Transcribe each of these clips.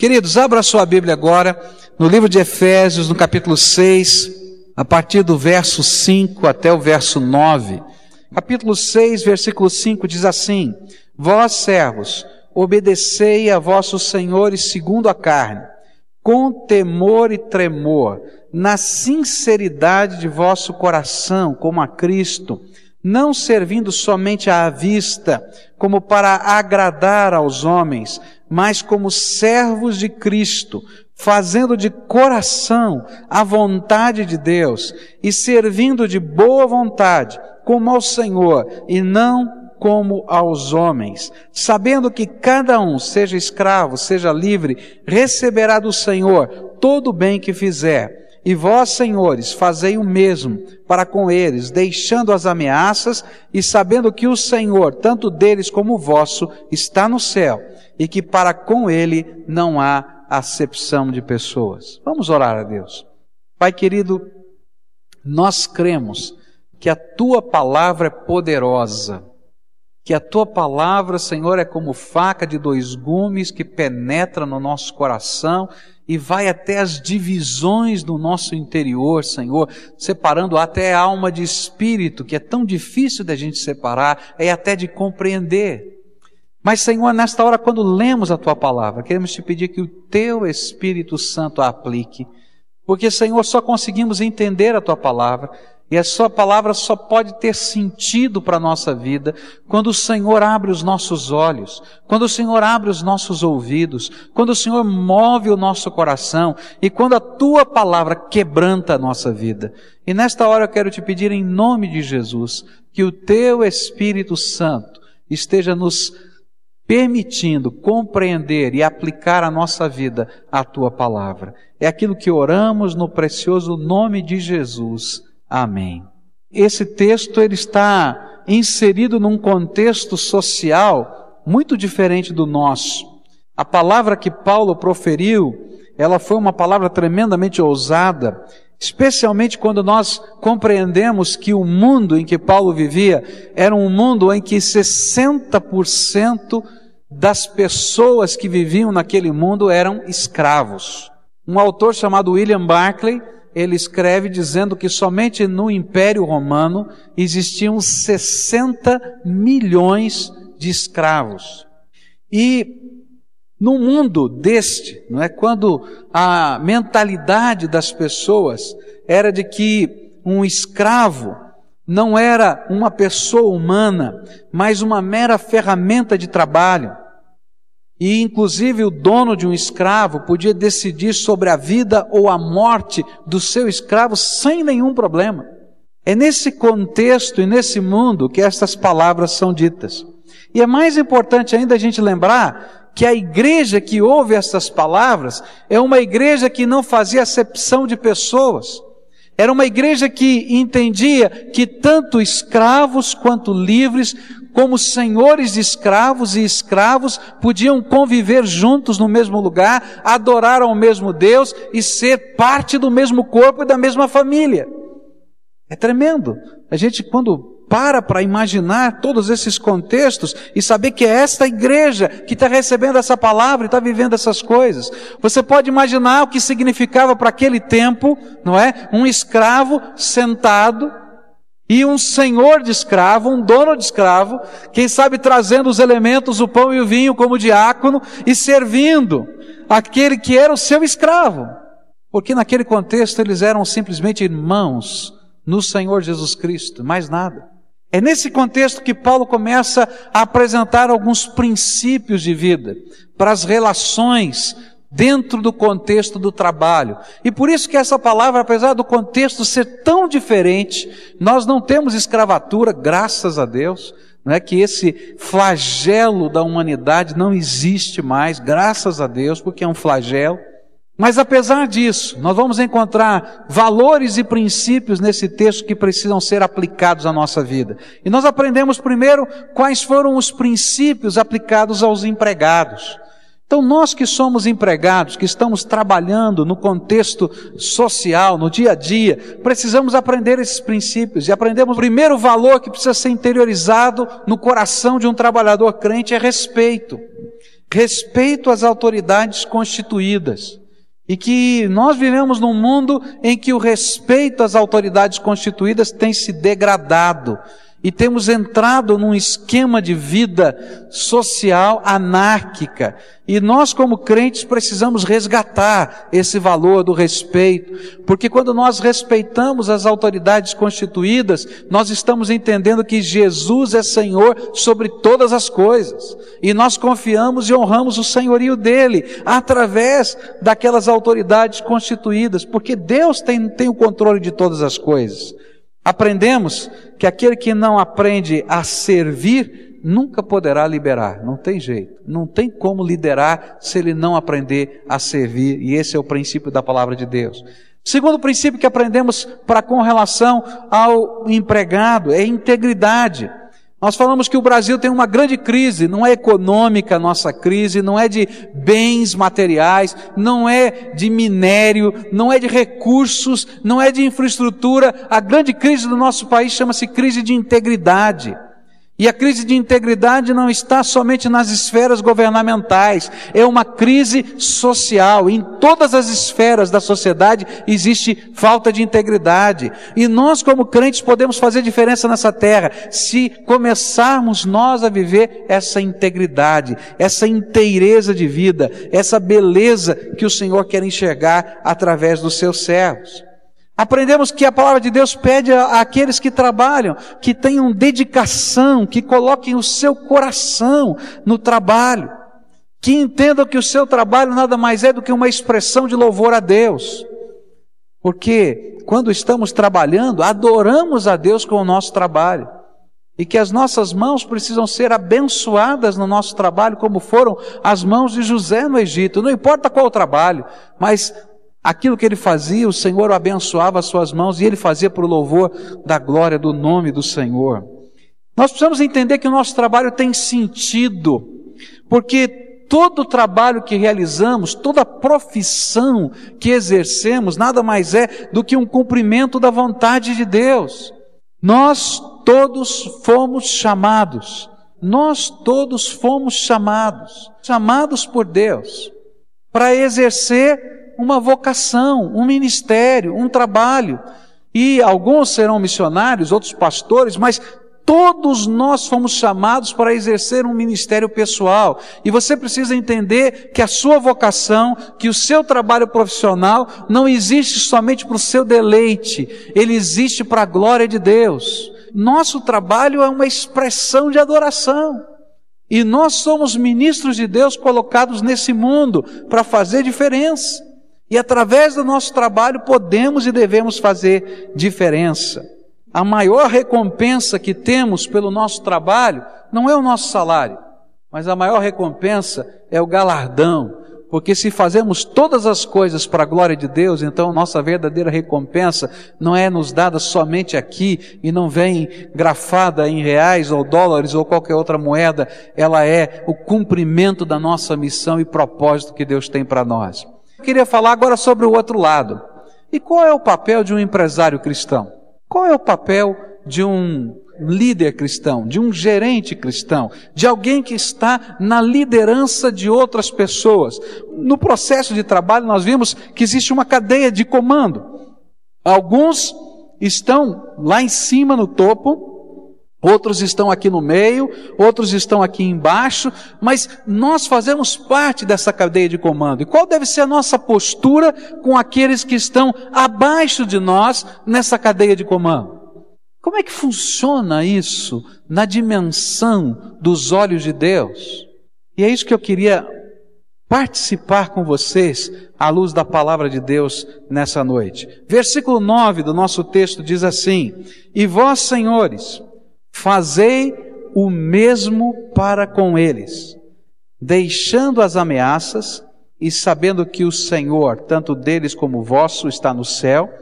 Queridos, abra sua Bíblia agora no livro de Efésios, no capítulo 6, a partir do verso 5 até o verso 9. Capítulo 6, versículo 5 diz assim: Vós, servos, obedecei a vossos senhores segundo a carne, com temor e tremor, na sinceridade de vosso coração, como a Cristo, não servindo somente à vista, como para agradar aos homens, mas como servos de Cristo, fazendo de coração a vontade de Deus e servindo de boa vontade, como ao Senhor e não como aos homens, sabendo que cada um, seja escravo, seja livre, receberá do Senhor todo o bem que fizer. E vós, senhores, fazei o mesmo para com eles, deixando as ameaças e sabendo que o Senhor, tanto deles como vosso, está no céu e que para com ele não há acepção de pessoas. Vamos orar a Deus. Pai querido, nós cremos que a tua palavra é poderosa, que a tua palavra, Senhor, é como faca de dois gumes que penetra no nosso coração e vai até as divisões do nosso interior, Senhor, separando até a alma de espírito, que é tão difícil da gente separar, é até de compreender. Mas, Senhor, nesta hora, quando lemos a tua palavra, queremos te pedir que o teu Espírito Santo a aplique, porque, Senhor, só conseguimos entender a tua palavra e a sua palavra só pode ter sentido para a nossa vida quando o Senhor abre os nossos olhos, quando o Senhor abre os nossos ouvidos, quando o Senhor move o nosso coração e quando a tua palavra quebranta a nossa vida. E nesta hora eu quero te pedir em nome de Jesus que o teu Espírito Santo esteja nos permitindo compreender e aplicar a nossa vida à tua palavra. É aquilo que oramos no precioso nome de Jesus. Amém. Esse texto ele está inserido num contexto social muito diferente do nosso. A palavra que Paulo proferiu, ela foi uma palavra tremendamente ousada, especialmente quando nós compreendemos que o mundo em que Paulo vivia era um mundo em que 60% das pessoas que viviam naquele mundo eram escravos. Um autor chamado William Barclay, ele escreve dizendo que somente no Império Romano existiam 60 milhões de escravos. E no mundo deste, não é quando a mentalidade das pessoas era de que um escravo não era uma pessoa humana, mas uma mera ferramenta de trabalho. E inclusive o dono de um escravo podia decidir sobre a vida ou a morte do seu escravo sem nenhum problema. É nesse contexto e nesse mundo que estas palavras são ditas. E é mais importante ainda a gente lembrar que a igreja que ouve essas palavras é uma igreja que não fazia acepção de pessoas. Era uma igreja que entendia que tanto escravos quanto livres como senhores de escravos e escravos podiam conviver juntos no mesmo lugar, adorar ao mesmo Deus e ser parte do mesmo corpo e da mesma família. É tremendo. A gente, quando para para imaginar todos esses contextos e saber que é esta igreja que está recebendo essa palavra e está vivendo essas coisas. Você pode imaginar o que significava para aquele tempo, não é? Um escravo sentado e um senhor de escravo, um dono de escravo, quem sabe trazendo os elementos, o pão e o vinho como diácono e servindo aquele que era o seu escravo. Porque naquele contexto eles eram simplesmente irmãos no Senhor Jesus Cristo, mais nada. É nesse contexto que Paulo começa a apresentar alguns princípios de vida para as relações dentro do contexto do trabalho. E por isso que essa palavra, apesar do contexto ser tão diferente, nós não temos escravatura, graças a Deus. Não é que esse flagelo da humanidade não existe mais, graças a Deus, porque é um flagelo. Mas apesar disso, nós vamos encontrar valores e princípios nesse texto que precisam ser aplicados à nossa vida. E nós aprendemos primeiro quais foram os princípios aplicados aos empregados. Então, nós que somos empregados, que estamos trabalhando no contexto social, no dia a dia, precisamos aprender esses princípios. E aprendemos o primeiro valor que precisa ser interiorizado no coração de um trabalhador crente é respeito. respeito às autoridades constituídas. E que nós vivemos num mundo em que o respeito às autoridades constituídas tem se degradado e temos entrado num esquema de vida social anárquica. E nós, como crentes, precisamos resgatar esse valor do respeito, porque quando nós respeitamos as autoridades constituídas, nós estamos entendendo que Jesus é Senhor sobre todas as coisas. E nós confiamos e honramos o senhorio dele através daquelas autoridades constituídas, porque Deus tem, tem o controle de todas as coisas. Aprendemos que aquele que não aprende a servir nunca poderá liberar, não tem jeito, não tem como liderar se ele não aprender a servir, e esse é o princípio da palavra de Deus. Segundo princípio que aprendemos para com relação ao empregado é integridade. Nós falamos que o Brasil tem uma grande crise, não é econômica a nossa crise, não é de bens materiais, não é de minério, não é de recursos, não é de infraestrutura. A grande crise do nosso país chama-se crise de integridade. E a crise de integridade não está somente nas esferas governamentais, é uma crise social. Em todas as esferas da sociedade existe falta de integridade. E nós, como crentes, podemos fazer diferença nessa terra se começarmos nós a viver essa integridade, essa inteireza de vida, essa beleza que o Senhor quer enxergar através dos seus servos. Aprendemos que a palavra de Deus pede àqueles que trabalham que tenham dedicação, que coloquem o seu coração no trabalho, que entendam que o seu trabalho nada mais é do que uma expressão de louvor a Deus. Porque quando estamos trabalhando, adoramos a Deus com o nosso trabalho. E que as nossas mãos precisam ser abençoadas no nosso trabalho, como foram as mãos de José no Egito. Não importa qual o trabalho, mas Aquilo que ele fazia, o Senhor abençoava as suas mãos e ele fazia por louvor da glória do nome do Senhor. Nós precisamos entender que o nosso trabalho tem sentido, porque todo o trabalho que realizamos, toda profissão que exercemos, nada mais é do que um cumprimento da vontade de Deus. Nós todos fomos chamados, nós todos fomos chamados, chamados por Deus, para exercer uma vocação, um ministério, um trabalho. E alguns serão missionários, outros pastores, mas todos nós fomos chamados para exercer um ministério pessoal. E você precisa entender que a sua vocação, que o seu trabalho profissional não existe somente para o seu deleite, ele existe para a glória de Deus. Nosso trabalho é uma expressão de adoração. E nós somos ministros de Deus colocados nesse mundo para fazer diferença. E através do nosso trabalho podemos e devemos fazer diferença. A maior recompensa que temos pelo nosso trabalho não é o nosso salário, mas a maior recompensa é o galardão. Porque se fazemos todas as coisas para a glória de Deus, então nossa verdadeira recompensa não é nos dada somente aqui e não vem grafada em reais ou dólares ou qualquer outra moeda, ela é o cumprimento da nossa missão e propósito que Deus tem para nós. Eu queria falar agora sobre o outro lado. E qual é o papel de um empresário cristão? Qual é o papel de um líder cristão, de um gerente cristão, de alguém que está na liderança de outras pessoas? No processo de trabalho, nós vimos que existe uma cadeia de comando. Alguns estão lá em cima no topo, Outros estão aqui no meio, outros estão aqui embaixo, mas nós fazemos parte dessa cadeia de comando. E qual deve ser a nossa postura com aqueles que estão abaixo de nós nessa cadeia de comando? Como é que funciona isso na dimensão dos olhos de Deus? E é isso que eu queria participar com vocês à luz da palavra de Deus nessa noite. Versículo 9 do nosso texto diz assim: E vós, senhores, Fazei o mesmo para com eles, deixando as ameaças e sabendo que o Senhor, tanto deles como vosso, está no céu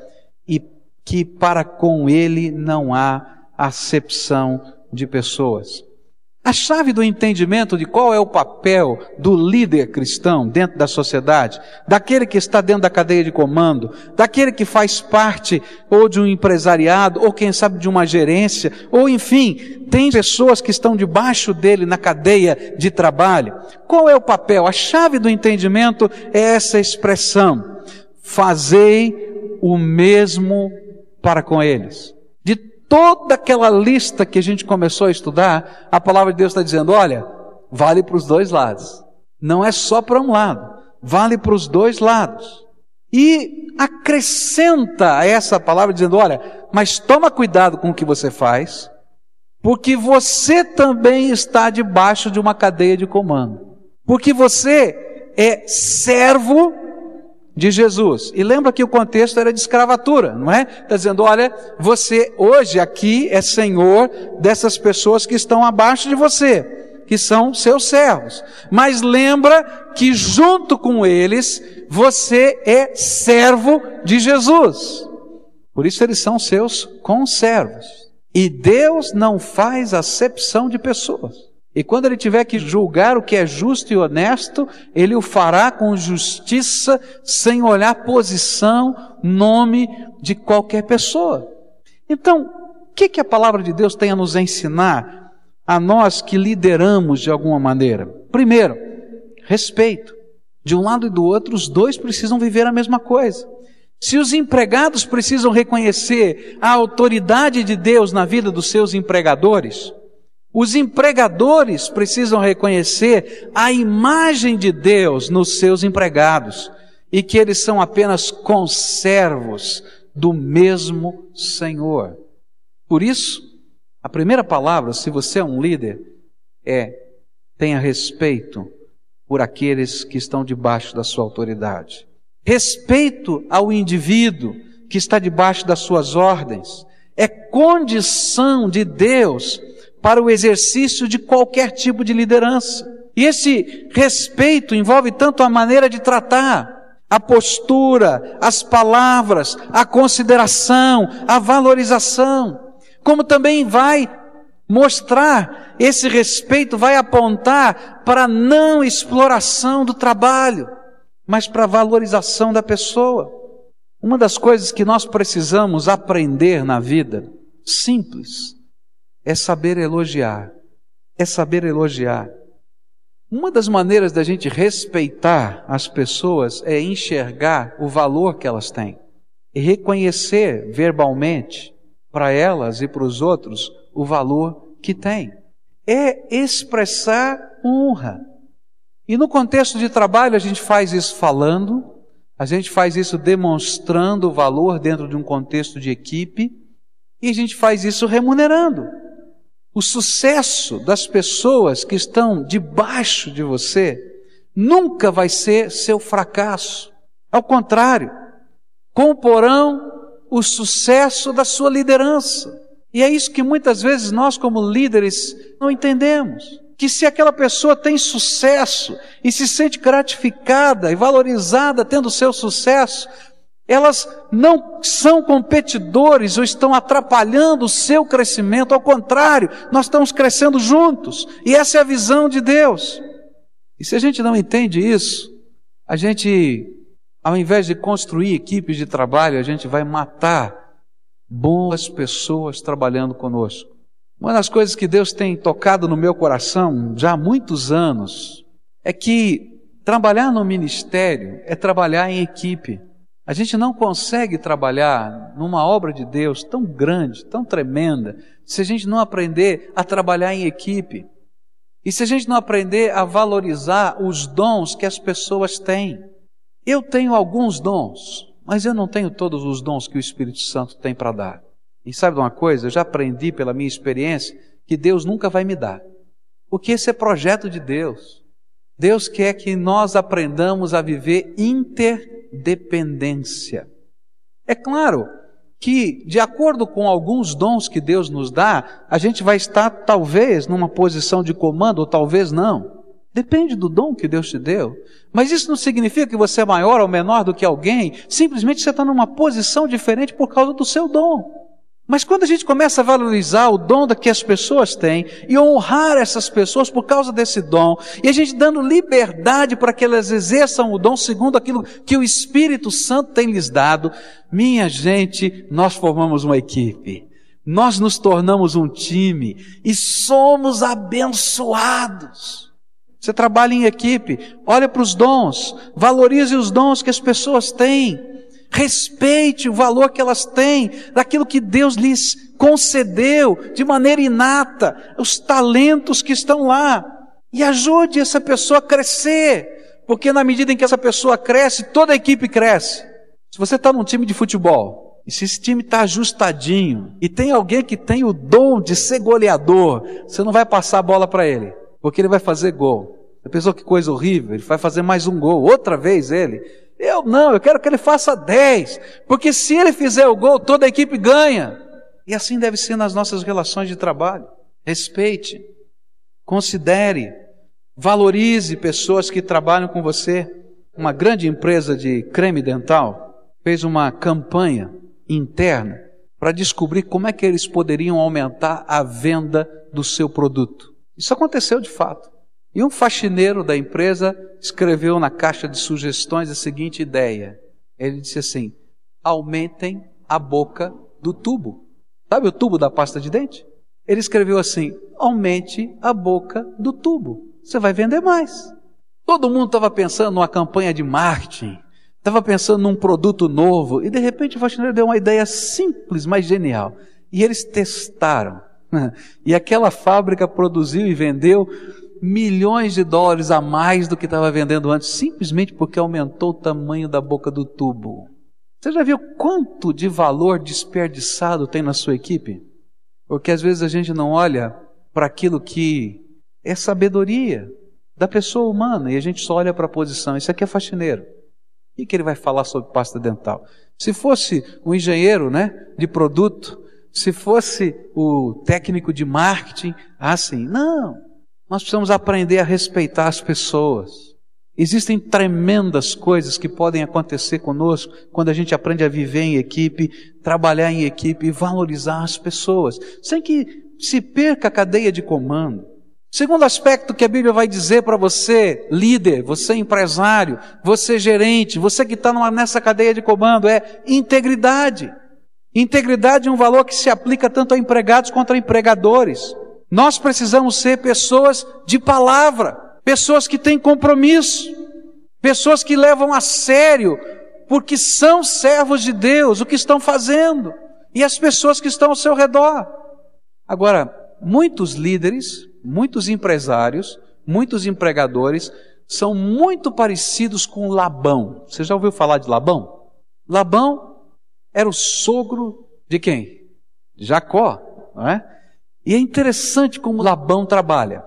e que para com ele não há acepção de pessoas. A chave do entendimento de qual é o papel do líder cristão dentro da sociedade, daquele que está dentro da cadeia de comando, daquele que faz parte ou de um empresariado, ou quem sabe de uma gerência, ou enfim, tem pessoas que estão debaixo dele na cadeia de trabalho. Qual é o papel? A chave do entendimento é essa expressão: fazei o mesmo para com eles toda aquela lista que a gente começou a estudar, a palavra de Deus está dizendo: olha, vale para os dois lados. Não é só para um lado, vale para os dois lados. E acrescenta essa palavra dizendo: olha, mas toma cuidado com o que você faz, porque você também está debaixo de uma cadeia de comando. Porque você é servo de Jesus. E lembra que o contexto era de escravatura, não é? Está dizendo, olha, você hoje aqui é senhor dessas pessoas que estão abaixo de você, que são seus servos. Mas lembra que junto com eles, você é servo de Jesus. Por isso eles são seus conservos. E Deus não faz acepção de pessoas. E quando ele tiver que julgar o que é justo e honesto, ele o fará com justiça, sem olhar posição, nome de qualquer pessoa. Então, o que, que a palavra de Deus tem a nos ensinar a nós que lideramos de alguma maneira? Primeiro, respeito. De um lado e do outro, os dois precisam viver a mesma coisa. Se os empregados precisam reconhecer a autoridade de Deus na vida dos seus empregadores, os empregadores precisam reconhecer a imagem de Deus nos seus empregados e que eles são apenas conservos do mesmo Senhor. Por isso, a primeira palavra, se você é um líder, é tenha respeito por aqueles que estão debaixo da sua autoridade. Respeito ao indivíduo que está debaixo das suas ordens. É condição de Deus para o exercício de qualquer tipo de liderança. E esse respeito envolve tanto a maneira de tratar, a postura, as palavras, a consideração, a valorização, como também vai mostrar esse respeito, vai apontar para a não exploração do trabalho, mas para a valorização da pessoa. Uma das coisas que nós precisamos aprender na vida, simples, é saber elogiar. É saber elogiar. Uma das maneiras da gente respeitar as pessoas é enxergar o valor que elas têm e reconhecer verbalmente para elas e para os outros o valor que têm. É expressar honra. E no contexto de trabalho a gente faz isso falando, a gente faz isso demonstrando o valor dentro de um contexto de equipe e a gente faz isso remunerando. O sucesso das pessoas que estão debaixo de você nunca vai ser seu fracasso. Ao contrário, comporão o sucesso da sua liderança. E é isso que muitas vezes nós, como líderes, não entendemos. Que se aquela pessoa tem sucesso e se sente gratificada e valorizada tendo seu sucesso, elas não são competidores ou estão atrapalhando o seu crescimento, ao contrário, nós estamos crescendo juntos, e essa é a visão de Deus. E se a gente não entende isso, a gente, ao invés de construir equipes de trabalho, a gente vai matar boas pessoas trabalhando conosco. Uma das coisas que Deus tem tocado no meu coração já há muitos anos é que trabalhar no ministério é trabalhar em equipe. A gente não consegue trabalhar numa obra de Deus tão grande, tão tremenda, se a gente não aprender a trabalhar em equipe. E se a gente não aprender a valorizar os dons que as pessoas têm. Eu tenho alguns dons, mas eu não tenho todos os dons que o Espírito Santo tem para dar. E sabe de uma coisa? Eu já aprendi pela minha experiência que Deus nunca vai me dar. Porque esse é projeto de Deus. Deus quer que nós aprendamos a viver inter dependência. É claro que, de acordo com alguns dons que Deus nos dá, a gente vai estar talvez numa posição de comando ou talvez não. Depende do dom que Deus te deu. Mas isso não significa que você é maior ou menor do que alguém, simplesmente você está numa posição diferente por causa do seu dom. Mas quando a gente começa a valorizar o dom que as pessoas têm e honrar essas pessoas por causa desse dom, e a gente dando liberdade para que elas exerçam o dom segundo aquilo que o Espírito Santo tem lhes dado, minha gente, nós formamos uma equipe. Nós nos tornamos um time e somos abençoados. Você trabalha em equipe, olha para os dons, valorize os dons que as pessoas têm. Respeite o valor que elas têm, daquilo que Deus lhes concedeu de maneira inata, os talentos que estão lá. E ajude essa pessoa a crescer, porque na medida em que essa pessoa cresce, toda a equipe cresce. Se você está num time de futebol, e se esse time está ajustadinho, e tem alguém que tem o dom de ser goleador, você não vai passar a bola para ele, porque ele vai fazer gol. A pessoa que coisa horrível, ele vai fazer mais um gol, outra vez ele. Eu não, eu quero que ele faça 10, porque se ele fizer o gol, toda a equipe ganha. E assim deve ser nas nossas relações de trabalho. Respeite, considere, valorize pessoas que trabalham com você. Uma grande empresa de creme dental fez uma campanha interna para descobrir como é que eles poderiam aumentar a venda do seu produto. Isso aconteceu de fato. E um faxineiro da empresa escreveu na caixa de sugestões a seguinte ideia. Ele disse assim: aumentem a boca do tubo. Sabe o tubo da pasta de dente? Ele escreveu assim: aumente a boca do tubo. Você vai vender mais. Todo mundo estava pensando numa campanha de marketing, estava pensando num produto novo, e de repente o faxineiro deu uma ideia simples, mas genial. E eles testaram. E aquela fábrica produziu e vendeu milhões de dólares a mais do que estava vendendo antes, simplesmente porque aumentou o tamanho da boca do tubo. Você já viu quanto de valor desperdiçado tem na sua equipe? Porque às vezes a gente não olha para aquilo que é sabedoria da pessoa humana e a gente só olha para a posição. Isso aqui é faxineiro. O que ele vai falar sobre pasta dental? Se fosse um engenheiro né, de produto, se fosse o técnico de marketing, assim, não. Nós precisamos aprender a respeitar as pessoas. Existem tremendas coisas que podem acontecer conosco quando a gente aprende a viver em equipe, trabalhar em equipe e valorizar as pessoas, sem que se perca a cadeia de comando. Segundo aspecto que a Bíblia vai dizer para você, líder, você empresário, você gerente, você que está nessa cadeia de comando, é integridade. Integridade é um valor que se aplica tanto a empregados quanto a empregadores. Nós precisamos ser pessoas de palavra, pessoas que têm compromisso, pessoas que levam a sério, porque são servos de Deus, o que estão fazendo, e as pessoas que estão ao seu redor. Agora, muitos líderes, muitos empresários, muitos empregadores são muito parecidos com Labão. Você já ouviu falar de Labão? Labão era o sogro de quem? Jacó, não é? E é interessante como Labão trabalha.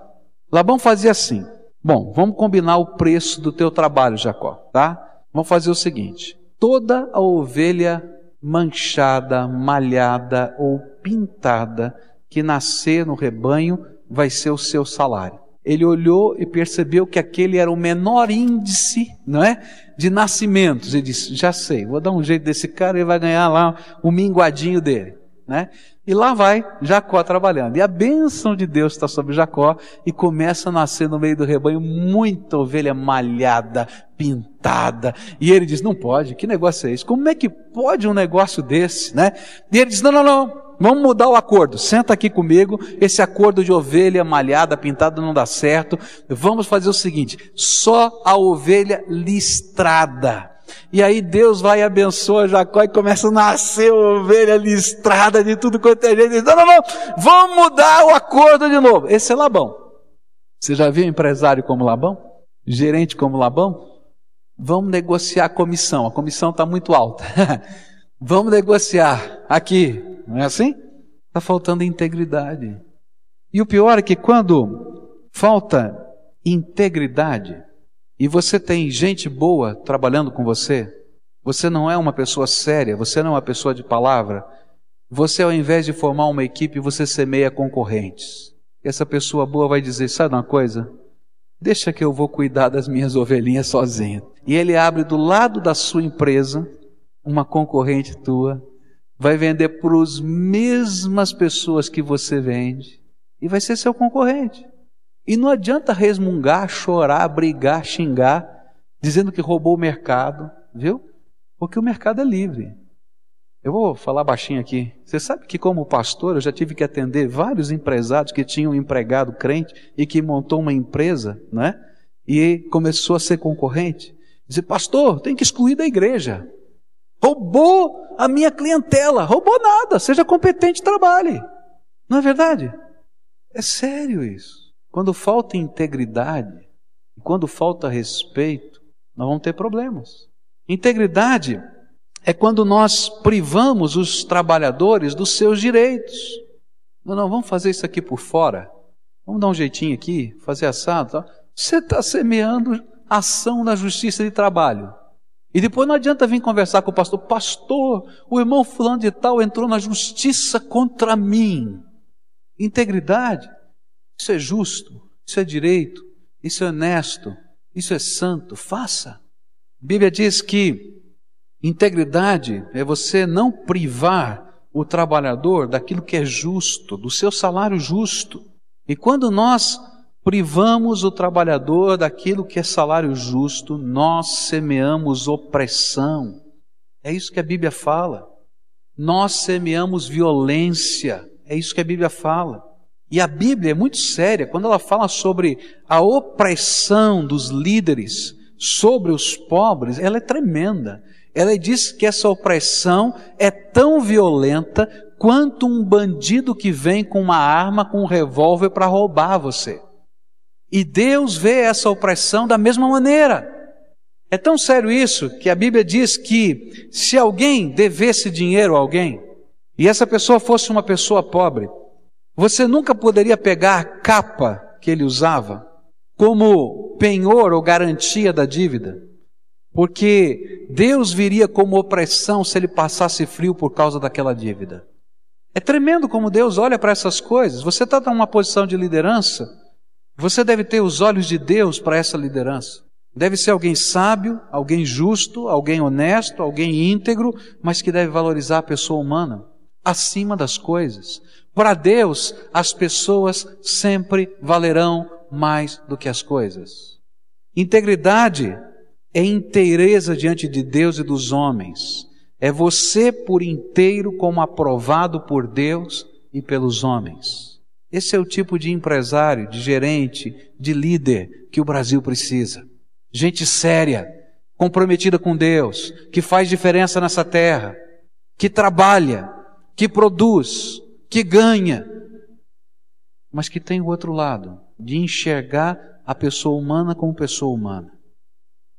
Labão fazia assim: Bom, vamos combinar o preço do teu trabalho, Jacó, tá? Vamos fazer o seguinte: toda a ovelha manchada, malhada ou pintada que nascer no rebanho vai ser o seu salário. Ele olhou e percebeu que aquele era o menor índice, não é? De nascimentos. Ele disse: Já sei, vou dar um jeito desse cara, ele vai ganhar lá o minguadinho dele, né? E lá vai Jacó trabalhando. E a bênção de Deus está sobre Jacó e começa a nascer no meio do rebanho muita ovelha malhada, pintada. E ele diz: Não pode, que negócio é esse? Como é que pode um negócio desse, né? E ele diz: Não, não, não. Vamos mudar o acordo. Senta aqui comigo. Esse acordo de ovelha malhada, pintada não dá certo. Vamos fazer o seguinte: só a ovelha listrada e aí Deus vai e abençoa Jacó e começa a nascer ovelha listrada de tudo quanto é gente. Não, não, não, vamos mudar o acordo de novo. Esse é Labão. Você já viu empresário como Labão? Gerente como Labão? Vamos negociar a comissão. A comissão está muito alta. vamos negociar aqui. Não é assim? Está faltando integridade. E o pior é que quando falta integridade, e você tem gente boa trabalhando com você, você não é uma pessoa séria, você não é uma pessoa de palavra, você ao invés de formar uma equipe, você semeia concorrentes. Essa pessoa boa vai dizer: sabe uma coisa? Deixa que eu vou cuidar das minhas ovelhinhas sozinho. E ele abre do lado da sua empresa uma concorrente tua, vai vender para as mesmas pessoas que você vende e vai ser seu concorrente. E não adianta resmungar, chorar, brigar, xingar, dizendo que roubou o mercado, viu? Porque o mercado é livre. Eu vou falar baixinho aqui. Você sabe que, como pastor, eu já tive que atender vários empresários que tinham um empregado crente e que montou uma empresa, né? E começou a ser concorrente. Dizer, pastor, tem que excluir da igreja. Roubou a minha clientela. Roubou nada. Seja competente, trabalhe. Não é verdade? É sério isso. Quando falta integridade, quando falta respeito, nós vamos ter problemas. Integridade é quando nós privamos os trabalhadores dos seus direitos. Não, não, vamos fazer isso aqui por fora. Vamos dar um jeitinho aqui, fazer assado. Tá? Você está semeando ação na justiça de trabalho. E depois não adianta vir conversar com o pastor. Pastor, o irmão fulano de tal entrou na justiça contra mim. Integridade, isso é justo, isso é direito, isso é honesto, isso é santo. Faça. A Bíblia diz que integridade é você não privar o trabalhador daquilo que é justo, do seu salário justo. E quando nós privamos o trabalhador daquilo que é salário justo, nós semeamos opressão. É isso que a Bíblia fala. Nós semeamos violência. É isso que a Bíblia fala. E a Bíblia é muito séria quando ela fala sobre a opressão dos líderes sobre os pobres, ela é tremenda. Ela diz que essa opressão é tão violenta quanto um bandido que vem com uma arma, com um revólver para roubar você. E Deus vê essa opressão da mesma maneira. É tão sério isso que a Bíblia diz que se alguém devesse dinheiro a alguém, e essa pessoa fosse uma pessoa pobre, você nunca poderia pegar a capa que ele usava como penhor ou garantia da dívida, porque Deus viria como opressão se ele passasse frio por causa daquela dívida. É tremendo como Deus olha para essas coisas. Você está numa posição de liderança, você deve ter os olhos de Deus para essa liderança. Deve ser alguém sábio, alguém justo, alguém honesto, alguém íntegro, mas que deve valorizar a pessoa humana acima das coisas. Para Deus, as pessoas sempre valerão mais do que as coisas. Integridade é inteireza diante de Deus e dos homens. É você por inteiro como aprovado por Deus e pelos homens. Esse é o tipo de empresário, de gerente, de líder que o Brasil precisa. Gente séria, comprometida com Deus, que faz diferença nessa terra, que trabalha, que produz, que ganha, mas que tem o outro lado, de enxergar a pessoa humana como pessoa humana.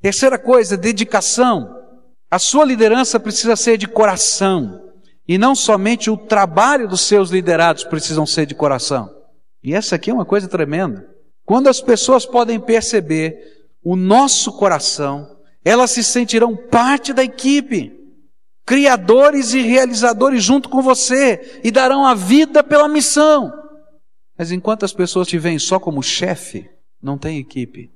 Terceira coisa, dedicação. A sua liderança precisa ser de coração. E não somente o trabalho dos seus liderados precisam ser de coração. E essa aqui é uma coisa tremenda. Quando as pessoas podem perceber o nosso coração, elas se sentirão parte da equipe, criadores e realizadores junto com você e darão a vida pela missão. Mas enquanto as pessoas te veem só como chefe, não tem equipe,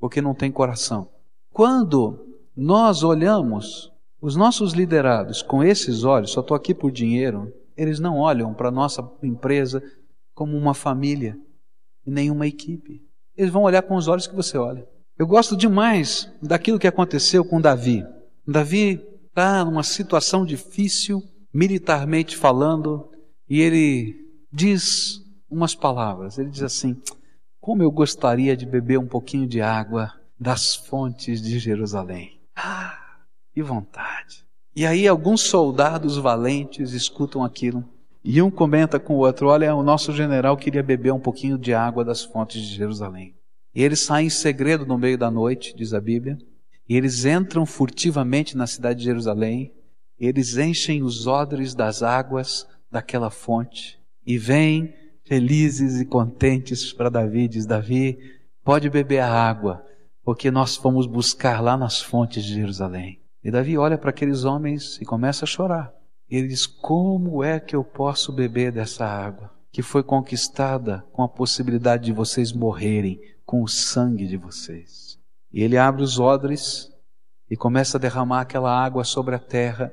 porque não tem coração. Quando nós olhamos os nossos liderados, com esses olhos, só estou aqui por dinheiro, eles não olham para a nossa empresa como uma família e nenhuma equipe. Eles vão olhar com os olhos que você olha. Eu gosto demais daquilo que aconteceu com Davi. Davi está numa situação difícil, militarmente falando, e ele diz umas palavras. Ele diz assim: Como eu gostaria de beber um pouquinho de água das fontes de Jerusalém. Ah! e vontade. E aí alguns soldados valentes escutam aquilo e um comenta com o outro: Olha, o nosso general queria beber um pouquinho de água das fontes de Jerusalém. E eles saem em segredo no meio da noite, diz a Bíblia, e eles entram furtivamente na cidade de Jerusalém, eles enchem os odres das águas daquela fonte e vêm felizes e contentes para Davi. Diz: Davi, pode beber a água, porque nós fomos buscar lá nas fontes de Jerusalém. E Davi olha para aqueles homens e começa a chorar. Ele diz: Como é que eu posso beber dessa água que foi conquistada com a possibilidade de vocês morrerem com o sangue de vocês? E ele abre os odres e começa a derramar aquela água sobre a terra.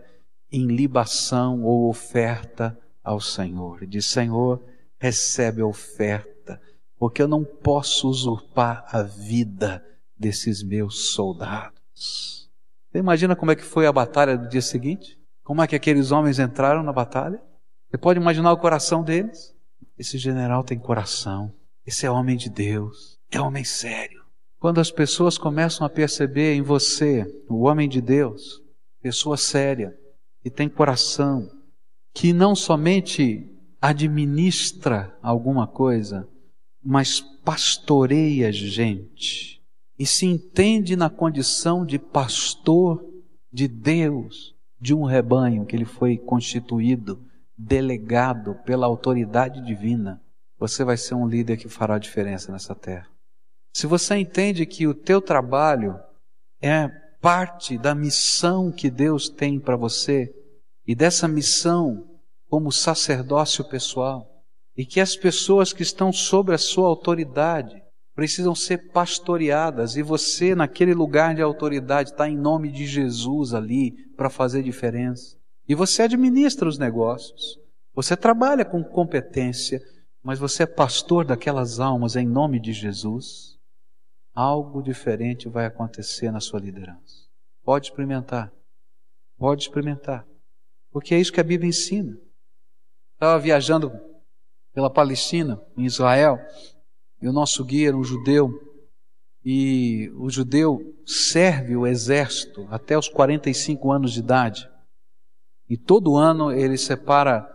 em libação ou oferta ao Senhor. Diz: Senhor, recebe a oferta, porque eu não posso usurpar a vida desses meus soldados. Você imagina como é que foi a batalha do dia seguinte? Como é que aqueles homens entraram na batalha? Você pode imaginar o coração deles? Esse general tem coração. Esse é homem de Deus. É homem sério. Quando as pessoas começam a perceber em você, o homem de Deus, pessoa séria, que tem coração, que não somente administra alguma coisa, mas pastoreia gente e se entende na condição de pastor de Deus, de um rebanho que ele foi constituído, delegado pela autoridade divina, você vai ser um líder que fará diferença nessa terra. Se você entende que o teu trabalho é parte da missão que Deus tem para você e dessa missão como sacerdócio pessoal e que as pessoas que estão sob a sua autoridade precisam ser pastoreadas e você naquele lugar de autoridade está em nome de Jesus ali para fazer diferença. E você administra os negócios. Você trabalha com competência, mas você é pastor daquelas almas em nome de Jesus algo diferente vai acontecer na sua liderança. Pode experimentar. Pode experimentar. Porque é isso que a Bíblia ensina. Estava viajando pela Palestina, em Israel, e o nosso guia era um judeu, e o judeu serve o exército até os 45 anos de idade. E todo ano ele separa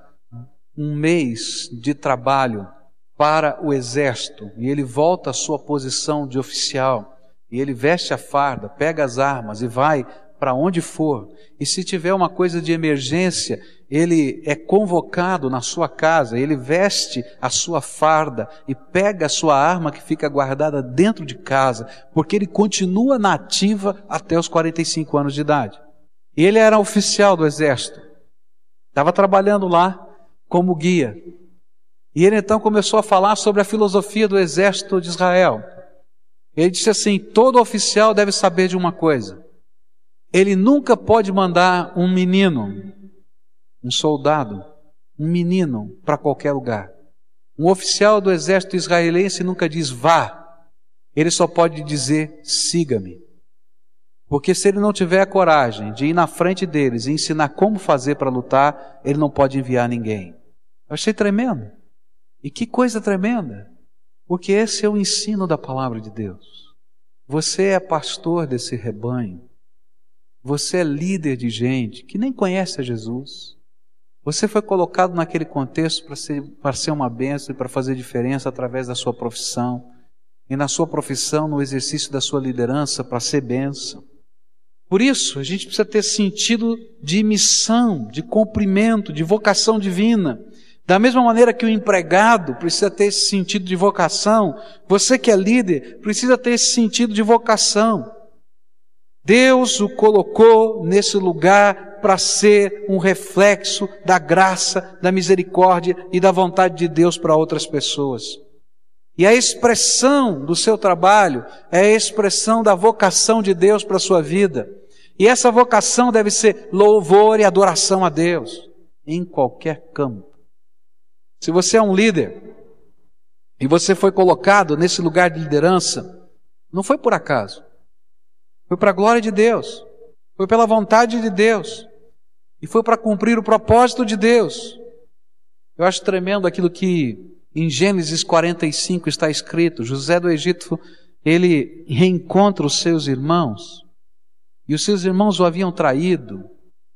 um mês de trabalho para o exército e ele volta à sua posição de oficial e ele veste a farda, pega as armas e vai para onde for. E se tiver uma coisa de emergência, ele é convocado na sua casa, ele veste a sua farda e pega a sua arma que fica guardada dentro de casa, porque ele continua na ativa até os 45 anos de idade. E ele era oficial do exército. Estava trabalhando lá como guia. E ele então começou a falar sobre a filosofia do exército de Israel. Ele disse assim: todo oficial deve saber de uma coisa. Ele nunca pode mandar um menino, um soldado, um menino para qualquer lugar. Um oficial do exército israelense nunca diz vá. Ele só pode dizer siga-me. Porque se ele não tiver a coragem de ir na frente deles e ensinar como fazer para lutar, ele não pode enviar ninguém. Eu achei tremendo. E que coisa tremenda, porque esse é o ensino da palavra de Deus. Você é pastor desse rebanho. Você é líder de gente que nem conhece a Jesus. Você foi colocado naquele contexto para ser, ser uma bênção e para fazer diferença através da sua profissão. E na sua profissão, no exercício da sua liderança, para ser bênção. Por isso, a gente precisa ter sentido de missão, de cumprimento, de vocação divina. Da mesma maneira que o empregado precisa ter esse sentido de vocação, você que é líder precisa ter esse sentido de vocação. Deus o colocou nesse lugar para ser um reflexo da graça, da misericórdia e da vontade de Deus para outras pessoas. E a expressão do seu trabalho é a expressão da vocação de Deus para a sua vida. E essa vocação deve ser louvor e adoração a Deus em qualquer campo. Se você é um líder e você foi colocado nesse lugar de liderança, não foi por acaso. Foi para a glória de Deus. Foi pela vontade de Deus. E foi para cumprir o propósito de Deus. Eu acho tremendo aquilo que em Gênesis 45 está escrito: José do Egito, ele reencontra os seus irmãos. E os seus irmãos o haviam traído,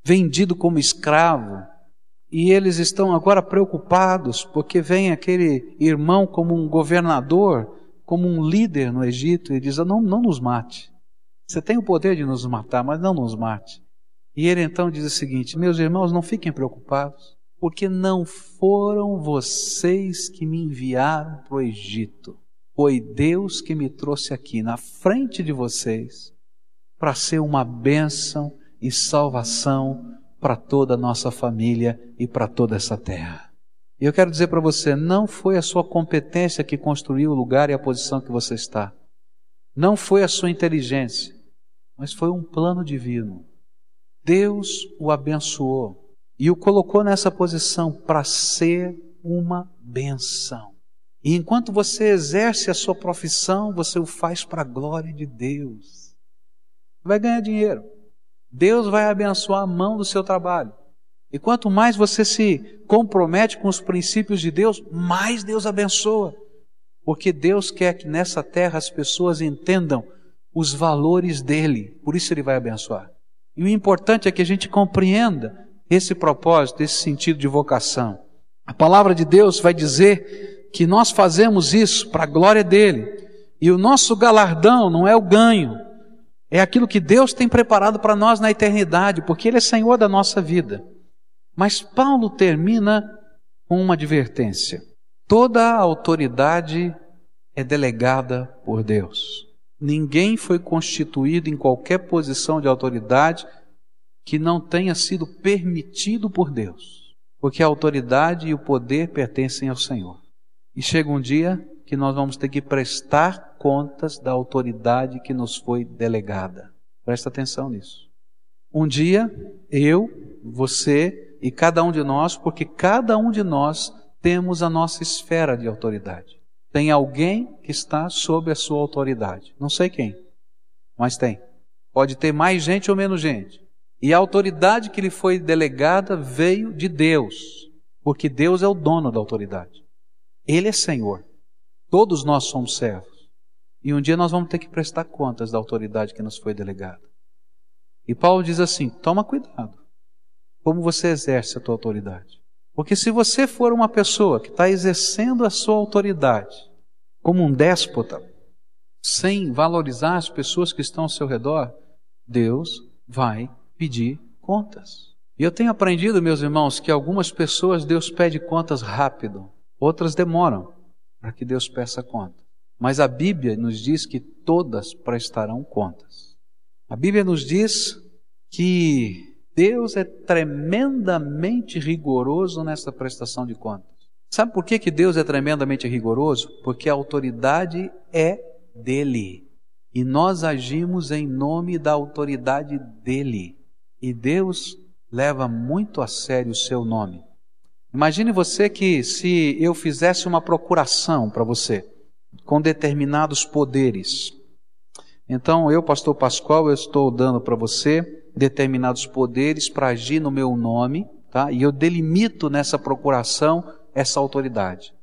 vendido como escravo, e eles estão agora preocupados porque vem aquele irmão como um governador, como um líder no Egito e diz: não, não nos mate. Você tem o poder de nos matar, mas não nos mate. E ele então diz o seguinte: Meus irmãos, não fiquem preocupados, porque não foram vocês que me enviaram para o Egito. Foi Deus que me trouxe aqui na frente de vocês para ser uma bênção e salvação para toda a nossa família e para toda essa terra. E eu quero dizer para você, não foi a sua competência que construiu o lugar e a posição que você está. Não foi a sua inteligência, mas foi um plano divino. Deus o abençoou e o colocou nessa posição para ser uma benção. E enquanto você exerce a sua profissão, você o faz para a glória de Deus. Vai ganhar dinheiro. Deus vai abençoar a mão do seu trabalho. E quanto mais você se compromete com os princípios de Deus, mais Deus abençoa. Porque Deus quer que nessa terra as pessoas entendam os valores dele. Por isso ele vai abençoar. E o importante é que a gente compreenda esse propósito, esse sentido de vocação. A palavra de Deus vai dizer que nós fazemos isso para a glória dele. E o nosso galardão não é o ganho, é aquilo que Deus tem preparado para nós na eternidade, porque Ele é Senhor da nossa vida. Mas Paulo termina com uma advertência: toda a autoridade é delegada por Deus. Ninguém foi constituído em qualquer posição de autoridade que não tenha sido permitido por Deus, porque a autoridade e o poder pertencem ao Senhor. E chega um dia que nós vamos ter que prestar contas da autoridade que nos foi delegada. Presta atenção nisso. Um dia, eu, você e cada um de nós, porque cada um de nós temos a nossa esfera de autoridade. Tem alguém que está sob a sua autoridade. Não sei quem, mas tem. Pode ter mais gente ou menos gente. E a autoridade que lhe foi delegada veio de Deus, porque Deus é o dono da autoridade. Ele é Senhor. Todos nós somos servos. E um dia nós vamos ter que prestar contas da autoridade que nos foi delegada. E Paulo diz assim: toma cuidado como você exerce a tua autoridade. Porque se você for uma pessoa que está exercendo a sua autoridade como um déspota, sem valorizar as pessoas que estão ao seu redor, Deus vai pedir contas. E eu tenho aprendido, meus irmãos, que algumas pessoas Deus pede contas rápido, outras demoram para que Deus peça conta. Mas a Bíblia nos diz que todas prestarão contas. A Bíblia nos diz que Deus é tremendamente rigoroso nessa prestação de contas. Sabe por que, que Deus é tremendamente rigoroso? Porque a autoridade é dele. E nós agimos em nome da autoridade dele. E Deus leva muito a sério o seu nome. Imagine você que se eu fizesse uma procuração para você com determinados poderes. Então, eu, pastor Pascoal, eu estou dando para você determinados poderes para agir no meu nome, tá? E eu delimito nessa procuração essa autoridade.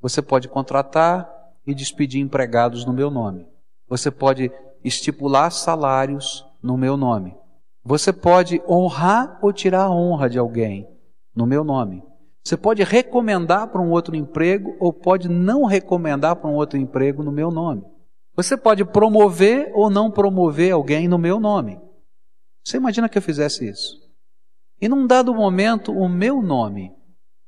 Você pode contratar e despedir empregados no meu nome. Você pode estipular salários no meu nome. Você pode honrar ou tirar a honra de alguém no meu nome. Você pode recomendar para um outro emprego ou pode não recomendar para um outro emprego no meu nome. Você pode promover ou não promover alguém no meu nome. Você imagina que eu fizesse isso? E num dado momento, o meu nome,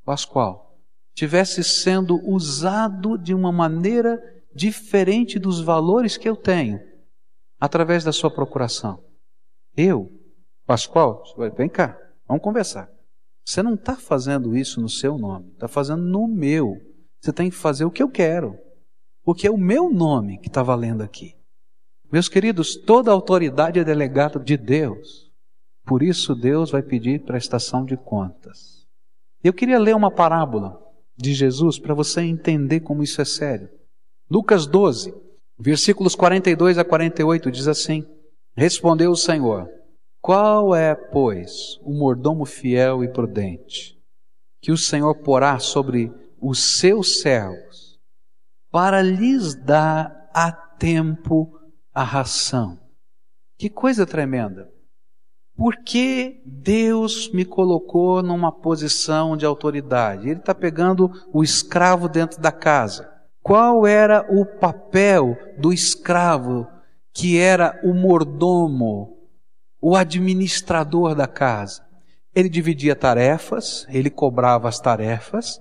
Pascoal, tivesse sendo usado de uma maneira diferente dos valores que eu tenho, através da sua procuração. Eu Pascoal, vem cá, vamos conversar. Você não está fazendo isso no seu nome, está fazendo no meu. Você tem que fazer o que eu quero, porque é o meu nome que está valendo aqui. Meus queridos, toda autoridade é delegada de Deus. Por isso Deus vai pedir prestação de contas. Eu queria ler uma parábola de Jesus para você entender como isso é sério. Lucas 12, versículos 42 a 48 diz assim: Respondeu o Senhor: qual é, pois, o mordomo fiel e prudente, que o Senhor porá sobre os seus servos, para lhes dar a tempo a ração? Que coisa tremenda! Por que Deus me colocou numa posição de autoridade? Ele está pegando o escravo dentro da casa. Qual era o papel do escravo que era o mordomo, o administrador da casa. Ele dividia tarefas, ele cobrava as tarefas,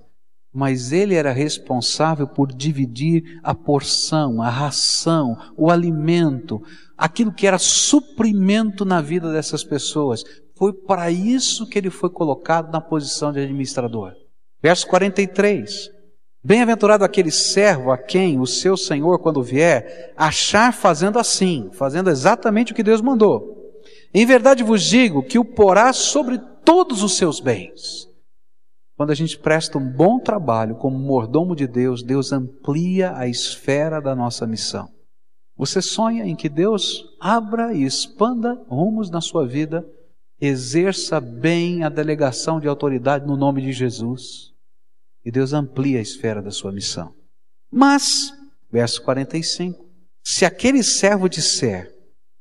mas ele era responsável por dividir a porção, a ração, o alimento, aquilo que era suprimento na vida dessas pessoas. Foi para isso que ele foi colocado na posição de administrador. Verso 43. Bem-aventurado aquele servo a quem o seu senhor, quando vier, achar fazendo assim, fazendo exatamente o que Deus mandou. Em verdade vos digo que o porá sobre todos os seus bens. Quando a gente presta um bom trabalho como mordomo de Deus, Deus amplia a esfera da nossa missão. Você sonha em que Deus abra e expanda rumos na sua vida, exerça bem a delegação de autoridade no nome de Jesus, e Deus amplia a esfera da sua missão. Mas, verso 45, se aquele servo disser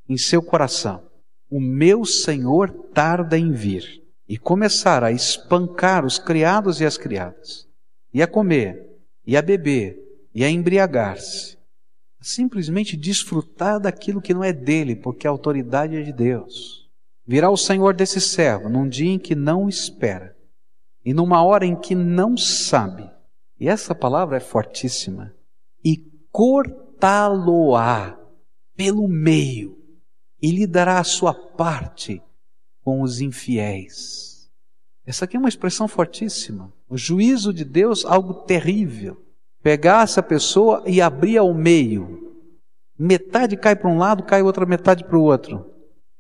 em seu coração, o meu senhor tarda em vir, e começar a espancar os criados e as criadas, e a comer, e a beber, e a embriagar-se, simplesmente desfrutar daquilo que não é dele, porque a autoridade é de Deus. Virá o Senhor desse servo num dia em que não espera, e numa hora em que não sabe. E essa palavra é fortíssima. E cortá-lo-á pelo meio e lhe dará a sua parte com os infiéis. Essa aqui é uma expressão fortíssima. O juízo de Deus, algo terrível. Pegar essa pessoa e abrir ao meio. Metade cai para um lado, cai outra metade para o outro.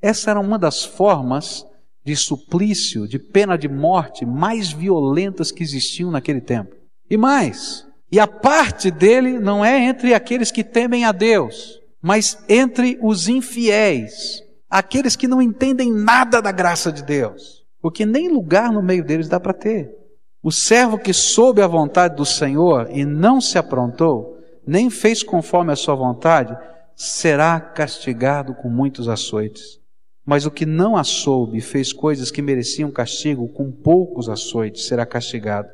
Essa era uma das formas de suplício, de pena de morte mais violentas que existiam naquele tempo. E mais, e a parte dele não é entre aqueles que temem a Deus, mas entre os infiéis, aqueles que não entendem nada da graça de Deus, porque nem lugar no meio deles dá para ter. O servo que soube a vontade do Senhor e não se aprontou, nem fez conforme a sua vontade, será castigado com muitos açoites. Mas o que não a soube e fez coisas que mereciam castigo, com poucos açoites, será castigado.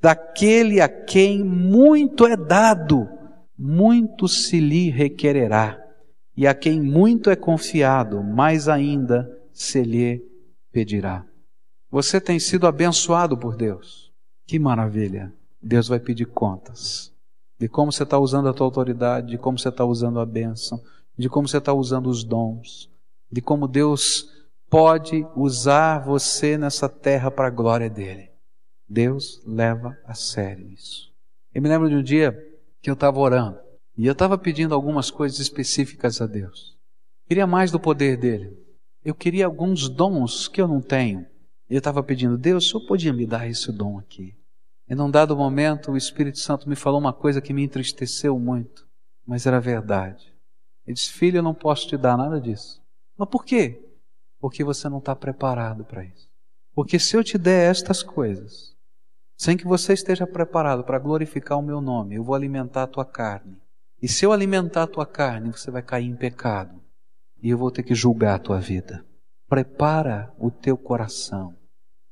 Daquele a quem muito é dado, muito se lhe requererá, e a quem muito é confiado, mais ainda se lhe pedirá. Você tem sido abençoado por Deus. Que maravilha! Deus vai pedir contas de como você está usando a tua autoridade, de como você está usando a bênção, de como você está usando os dons, de como Deus pode usar você nessa terra para a glória dele. Deus leva a sério isso. Eu me lembro de um dia que eu estava orando e eu estava pedindo algumas coisas específicas a Deus. Queria mais do poder dele. Eu queria alguns dons que eu não tenho. Eu estava pedindo, Deus, o Senhor podia me dar esse dom aqui? E num dado momento, o Espírito Santo me falou uma coisa que me entristeceu muito, mas era verdade. Ele disse, filho, eu não posso te dar nada disso. Mas por quê? Porque você não está preparado para isso. Porque se eu te der estas coisas, sem que você esteja preparado para glorificar o meu nome, eu vou alimentar a tua carne. E se eu alimentar a tua carne, você vai cair em pecado. E eu vou ter que julgar a tua vida. Prepara o teu coração.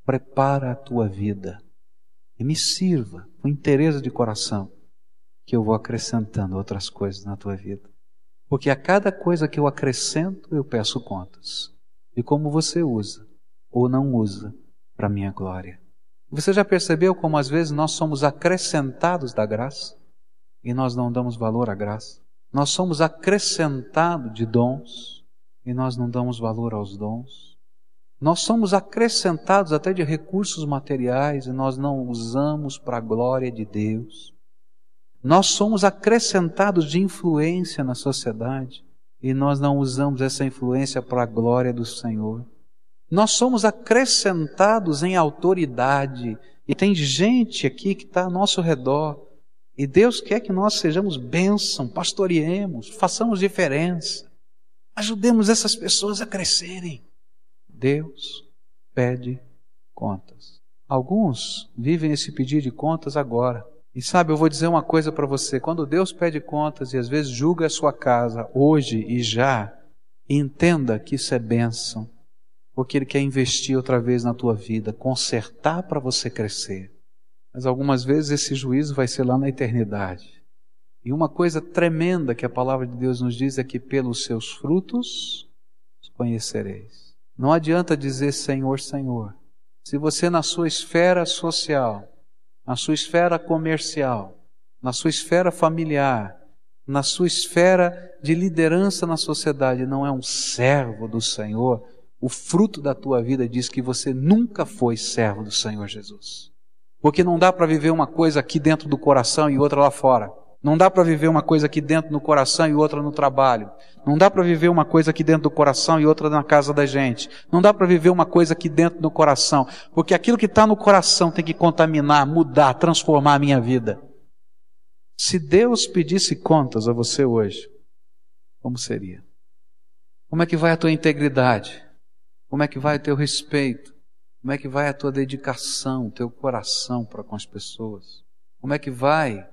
Prepara a tua vida. E me sirva com interesse de coração, que eu vou acrescentando outras coisas na tua vida. Porque a cada coisa que eu acrescento, eu peço contas. E como você usa ou não usa para minha glória. Você já percebeu como às vezes nós somos acrescentados da graça e nós não damos valor à graça? Nós somos acrescentados de dons e nós não damos valor aos dons. Nós somos acrescentados até de recursos materiais e nós não usamos para a glória de Deus. Nós somos acrescentados de influência na sociedade e nós não usamos essa influência para a glória do Senhor. Nós somos acrescentados em autoridade. E tem gente aqui que está ao nosso redor. E Deus quer que nós sejamos bênção, pastoreemos, façamos diferença. Ajudemos essas pessoas a crescerem. Deus pede contas. Alguns vivem esse pedido de contas agora. E sabe, eu vou dizer uma coisa para você: quando Deus pede contas e às vezes julga a sua casa, hoje e já, entenda que isso é bênção porque Ele quer investir outra vez na tua vida, consertar para você crescer. Mas algumas vezes esse juízo vai ser lá na eternidade. E uma coisa tremenda que a palavra de Deus nos diz é que pelos seus frutos os conhecereis. Não adianta dizer Senhor, Senhor. Se você na sua esfera social, na sua esfera comercial, na sua esfera familiar, na sua esfera de liderança na sociedade não é um servo do Senhor, o fruto da tua vida diz que você nunca foi servo do Senhor Jesus. Porque não dá para viver uma coisa aqui dentro do coração e outra lá fora. Não dá para viver uma coisa aqui dentro no coração e outra no trabalho. Não dá para viver uma coisa aqui dentro do coração e outra na casa da gente. Não dá para viver uma coisa aqui dentro do coração. Porque aquilo que está no coração tem que contaminar, mudar, transformar a minha vida. Se Deus pedisse contas a você hoje, como seria? Como é que vai a tua integridade? Como é que vai o teu respeito? Como é que vai a tua dedicação, o teu coração para com as pessoas? Como é que vai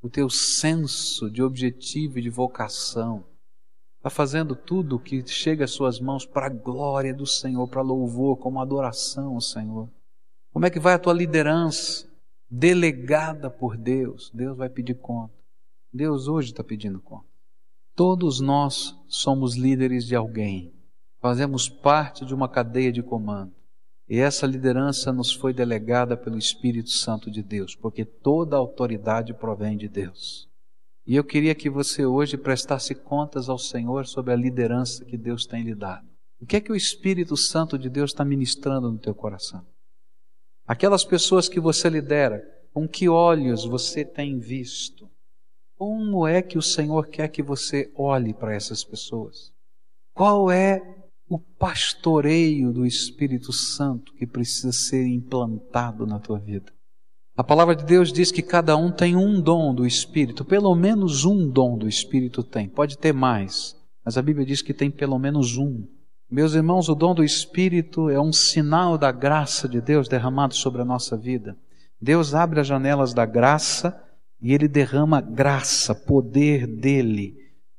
o teu senso de objetivo e de vocação? Está fazendo tudo o que chega às suas mãos para a glória do Senhor, para louvor, como adoração ao Senhor? Como é que vai a tua liderança delegada por Deus? Deus vai pedir conta. Deus hoje está pedindo conta. Todos nós somos líderes de alguém, fazemos parte de uma cadeia de comando. E essa liderança nos foi delegada pelo Espírito Santo de Deus, porque toda autoridade provém de Deus. E eu queria que você hoje prestasse contas ao Senhor sobre a liderança que Deus tem lhe dado. O que é que o Espírito Santo de Deus está ministrando no teu coração? Aquelas pessoas que você lidera, com que olhos você tem visto? Como é que o Senhor quer que você olhe para essas pessoas? Qual é o pastoreio do Espírito Santo que precisa ser implantado na tua vida. A palavra de Deus diz que cada um tem um dom do Espírito, pelo menos um dom do Espírito tem, pode ter mais, mas a Bíblia diz que tem pelo menos um. Meus irmãos, o dom do Espírito é um sinal da graça de Deus derramado sobre a nossa vida. Deus abre as janelas da graça e Ele derrama graça, poder dele,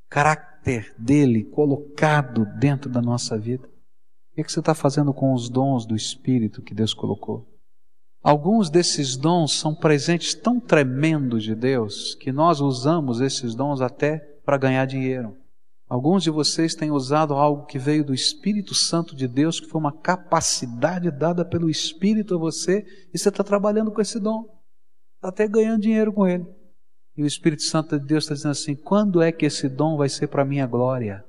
caráter caráter dele colocado dentro da nossa vida? O que, é que você está fazendo com os dons do Espírito que Deus colocou? Alguns desses dons são presentes tão tremendos de Deus que nós usamos esses dons até para ganhar dinheiro. Alguns de vocês têm usado algo que veio do Espírito Santo de Deus, que foi uma capacidade dada pelo Espírito a você, e você está trabalhando com esse dom, está até ganhando dinheiro com ele. E o Espírito Santo de Deus está dizendo assim: quando é que esse dom vai ser para minha glória?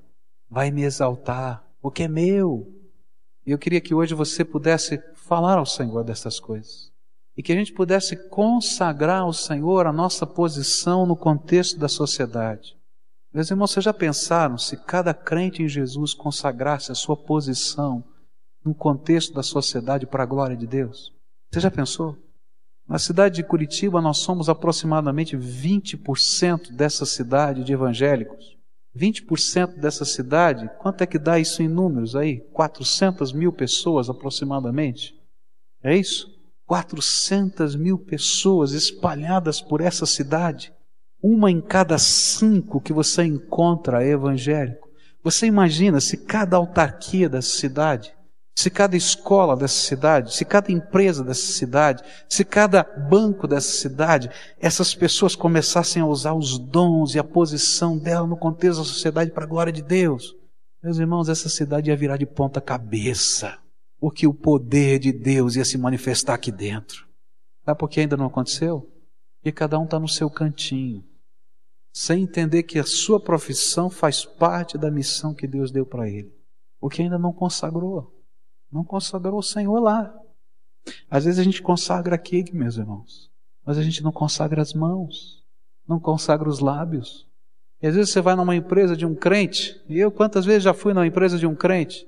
Vai me exaltar, porque é meu. E eu queria que hoje você pudesse falar ao Senhor dessas coisas. E que a gente pudesse consagrar ao Senhor a nossa posição no contexto da sociedade. Meus irmãos, vocês já pensaram se cada crente em Jesus consagrasse a sua posição no contexto da sociedade para a glória de Deus? Você já pensou? Na cidade de Curitiba, nós somos aproximadamente 20% dessa cidade de evangélicos. 20% dessa cidade, quanto é que dá isso em números aí? 400 mil pessoas aproximadamente. É isso? 400 mil pessoas espalhadas por essa cidade. Uma em cada cinco que você encontra é evangélico. Você imagina se cada autarquia dessa cidade se cada escola dessa cidade, se cada empresa dessa cidade, se cada banco dessa cidade, essas pessoas começassem a usar os dons e a posição dela no contexto da sociedade para a glória de Deus, meus irmãos, essa cidade ia virar de ponta cabeça, porque o poder de Deus ia se manifestar aqui dentro. Sabe por que ainda não aconteceu? Porque cada um está no seu cantinho, sem entender que a sua profissão faz parte da missão que Deus deu para ele, porque ainda não consagrou. Não consagrou o Senhor lá. Às vezes a gente consagra aqui, meus irmãos, mas a gente não consagra as mãos, não consagra os lábios. E às vezes você vai numa empresa de um crente, e eu quantas vezes já fui numa empresa de um crente,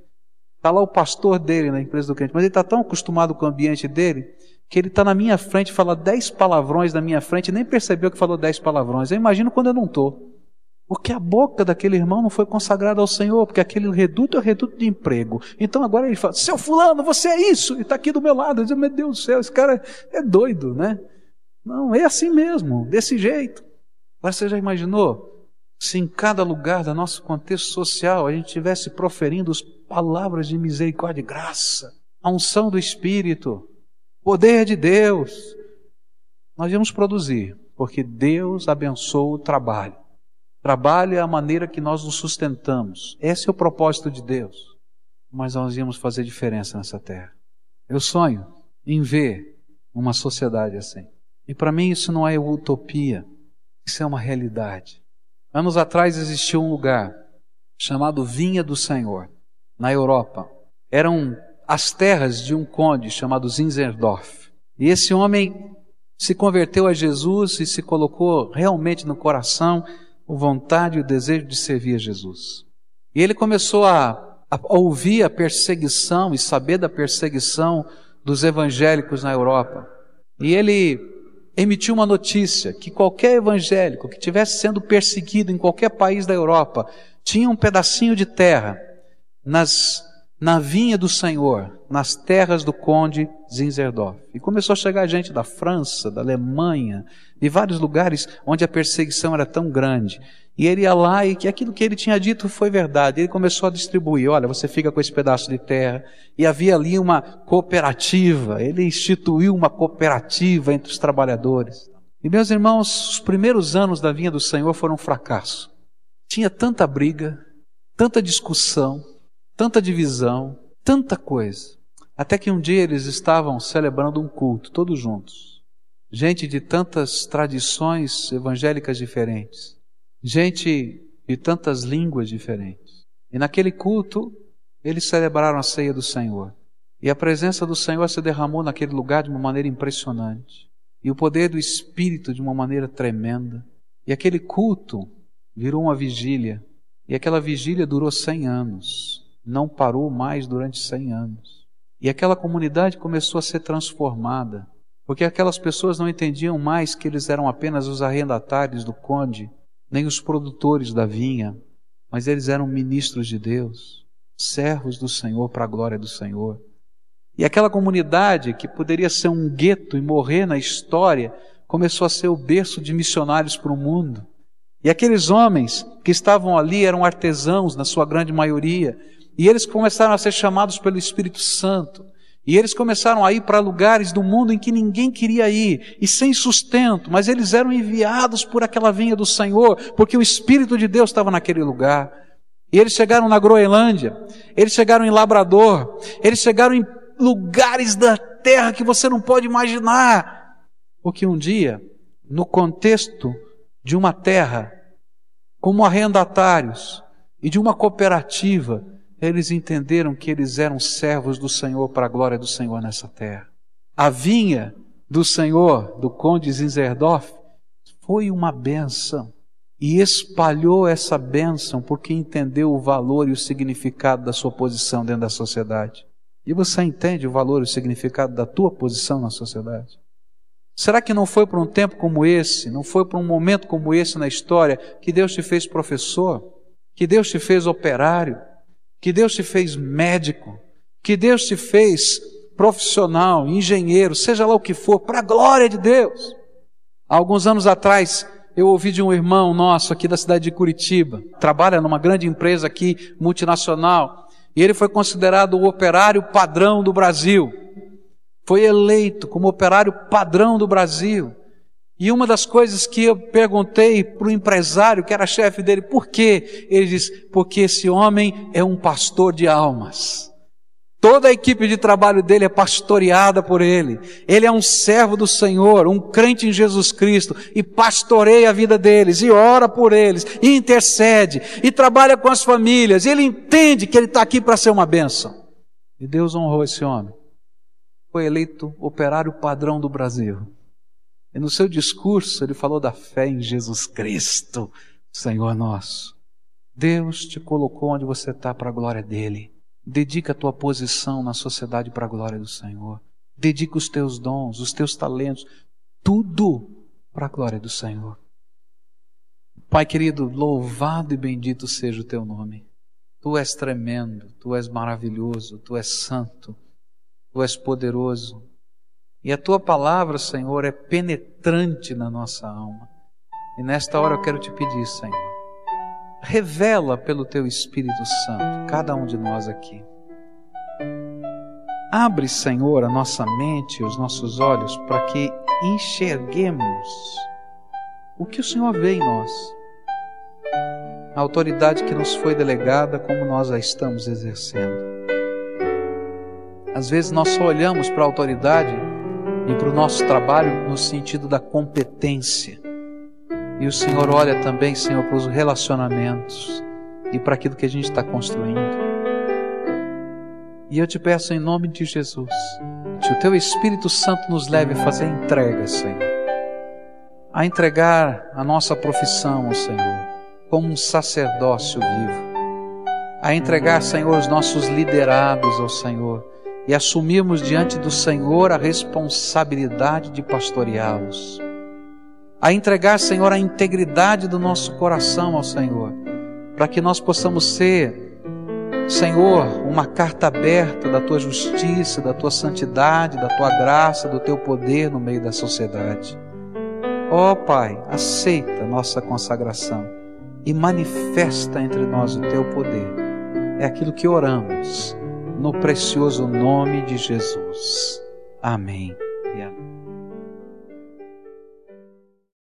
está lá o pastor dele na empresa do crente, mas ele está tão acostumado com o ambiente dele, que ele está na minha frente, fala dez palavrões na minha frente, e nem percebeu que falou dez palavrões. Eu imagino quando eu não estou. Porque a boca daquele irmão não foi consagrada ao Senhor, porque aquele reduto é o reduto de emprego. Então agora ele fala: Seu Fulano, você é isso, e está aqui do meu lado. Eu digo: Meu Deus do céu, esse cara é doido, né? Não, é assim mesmo, desse jeito. Agora você já imaginou? Se em cada lugar do nosso contexto social a gente tivesse proferindo as palavras de misericórdia e graça, a unção do Espírito, poder de Deus, nós íamos produzir, porque Deus abençoa o trabalho. Trabalho é a maneira que nós nos sustentamos. Esse é o propósito de Deus. Mas nós íamos fazer diferença nessa terra. Eu sonho em ver uma sociedade assim. E para mim isso não é utopia, isso é uma realidade. Anos atrás existiu um lugar chamado Vinha do Senhor, na Europa. Eram as terras de um conde chamado Zinzendorf. E esse homem se converteu a Jesus e se colocou realmente no coração a vontade e o desejo de servir a Jesus. E ele começou a, a ouvir a perseguição e saber da perseguição dos evangélicos na Europa. E ele emitiu uma notícia que qualquer evangélico que tivesse sendo perseguido em qualquer país da Europa tinha um pedacinho de terra nas, na vinha do Senhor, nas terras do conde Zinzerdorf. E começou a chegar gente da França, da Alemanha, de vários lugares onde a perseguição era tão grande. E ele ia lá e que aquilo que ele tinha dito foi verdade. Ele começou a distribuir. Olha, você fica com esse pedaço de terra. E havia ali uma cooperativa. Ele instituiu uma cooperativa entre os trabalhadores. E meus irmãos, os primeiros anos da vinha do Senhor foram um fracasso. Tinha tanta briga, tanta discussão, tanta divisão, tanta coisa. Até que um dia eles estavam celebrando um culto, todos juntos. Gente de tantas tradições evangélicas diferentes. Gente de tantas línguas diferentes. E naquele culto, eles celebraram a ceia do Senhor. E a presença do Senhor se derramou naquele lugar de uma maneira impressionante. E o poder do Espírito de uma maneira tremenda. E aquele culto virou uma vigília. E aquela vigília durou cem anos não parou mais durante 100 anos. E aquela comunidade começou a ser transformada, porque aquelas pessoas não entendiam mais que eles eram apenas os arrendatários do conde, nem os produtores da vinha, mas eles eram ministros de Deus, servos do Senhor para a glória do Senhor. E aquela comunidade que poderia ser um gueto e morrer na história, começou a ser o berço de missionários para o mundo. E aqueles homens que estavam ali eram artesãos, na sua grande maioria, e eles começaram a ser chamados pelo Espírito Santo. E eles começaram a ir para lugares do mundo em que ninguém queria ir, e sem sustento, mas eles eram enviados por aquela vinha do Senhor, porque o Espírito de Deus estava naquele lugar. E eles chegaram na Groenlândia, eles chegaram em Labrador, eles chegaram em lugares da terra que você não pode imaginar. Porque um dia, no contexto de uma terra, como arrendatários e de uma cooperativa, eles entenderam que eles eram servos do Senhor para a glória do Senhor nessa terra. A vinha do Senhor, do conde Zinzerdorf, foi uma benção e espalhou essa bênção porque entendeu o valor e o significado da sua posição dentro da sociedade. E você entende o valor e o significado da tua posição na sociedade? Será que não foi por um tempo como esse, não foi por um momento como esse na história que Deus te fez professor, que Deus te fez operário, que Deus te fez médico, que Deus te fez profissional, engenheiro, seja lá o que for, para a glória de Deus. Há alguns anos atrás, eu ouvi de um irmão nosso aqui da cidade de Curitiba, trabalha numa grande empresa aqui, multinacional, e ele foi considerado o operário padrão do Brasil. Foi eleito como operário padrão do Brasil. E uma das coisas que eu perguntei para o empresário, que era chefe dele, por quê? Ele disse, porque esse homem é um pastor de almas. Toda a equipe de trabalho dele é pastoreada por ele. Ele é um servo do Senhor, um crente em Jesus Cristo, e pastoreia a vida deles, e ora por eles, e intercede, e trabalha com as famílias, ele entende que ele está aqui para ser uma bênção. E Deus honrou esse homem. Foi eleito operário padrão do Brasil. E no seu discurso ele falou da fé em Jesus Cristo, Senhor nosso. Deus te colocou onde você está para a glória dele. Dedica a tua posição na sociedade para a glória do Senhor. Dedica os teus dons, os teus talentos, tudo para a glória do Senhor. Pai querido, louvado e bendito seja o teu nome. Tu és tremendo, tu és maravilhoso, tu és santo, tu és poderoso. E a tua palavra, Senhor, é penetrante na nossa alma. E nesta hora eu quero te pedir, Senhor, revela pelo teu Espírito Santo cada um de nós aqui. Abre, Senhor, a nossa mente, os nossos olhos, para que enxerguemos o que o Senhor vê em nós. A autoridade que nos foi delegada, como nós a estamos exercendo. Às vezes nós só olhamos para a autoridade e para o nosso trabalho no sentido da competência. E o Senhor olha também, Senhor, para os relacionamentos e para aquilo que a gente está construindo. E eu te peço em nome de Jesus, noite o Teu Espírito Santo nos leve a fazer entrega, Senhor. A entregar a nossa profissão, Senhor, como um sacerdócio vivo. A entregar, Senhor, os nossos liderados ao Senhor e assumirmos diante do Senhor a responsabilidade de pastoreá-los. A entregar, Senhor, a integridade do nosso coração ao Senhor, para que nós possamos ser Senhor, uma carta aberta da tua justiça, da tua santidade, da tua graça, do teu poder no meio da sociedade. Ó oh, Pai, aceita nossa consagração e manifesta entre nós o teu poder. É aquilo que oramos, no precioso nome de Jesus. Amém.